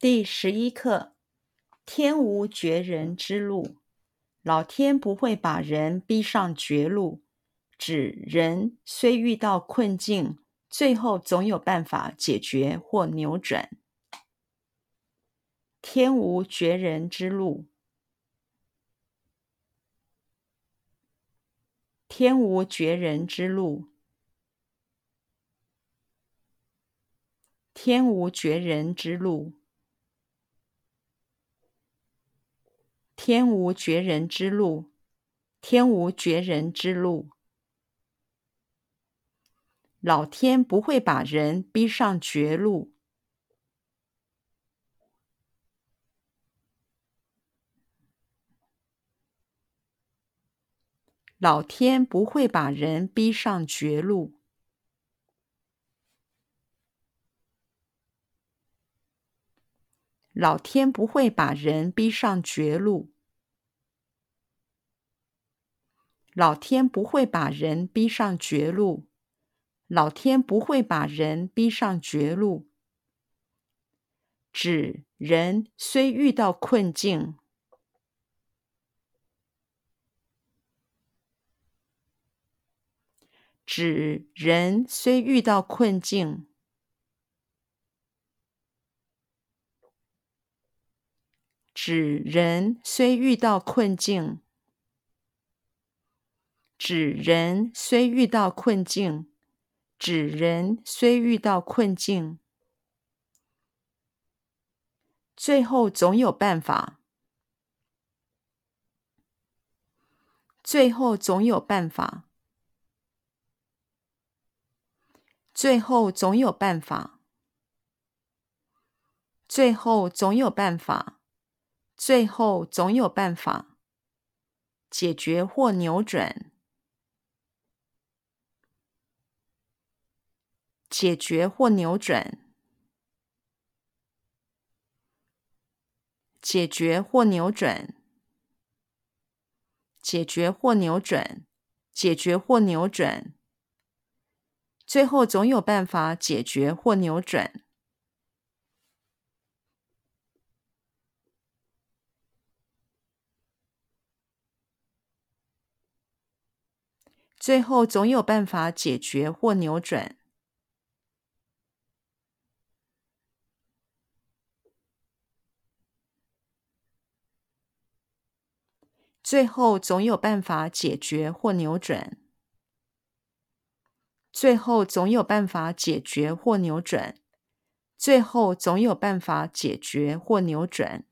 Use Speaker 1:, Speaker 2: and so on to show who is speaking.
Speaker 1: 第十一课：天无绝人之路，老天不会把人逼上绝路，指人虽遇到困境，最后总有办法解决或扭转。天无绝人之路，天无绝人之路，天无绝人之路。天无绝人之路，天无绝人之路。老天不会把人逼上绝路。老天不会把人逼上绝路。老天不会把人逼上绝路。老天不会把人逼上绝路。老天不会把人逼上绝路。指人虽遇到困境，指人虽遇到困境。指人虽遇到困境，指人虽遇到困境，指人虽遇到困境，最后总有办法，最后总有办法，最后总有办法，最后总有办法。最后总有办法解决或扭转，解决或扭转，解决或扭转，解决或扭转，解决或扭转，最后总有办法解决或扭转。最后总有办法解决或扭转。最后总有办法解决或扭转。最后总有办法解决或扭转。最后总有办法解决或扭转。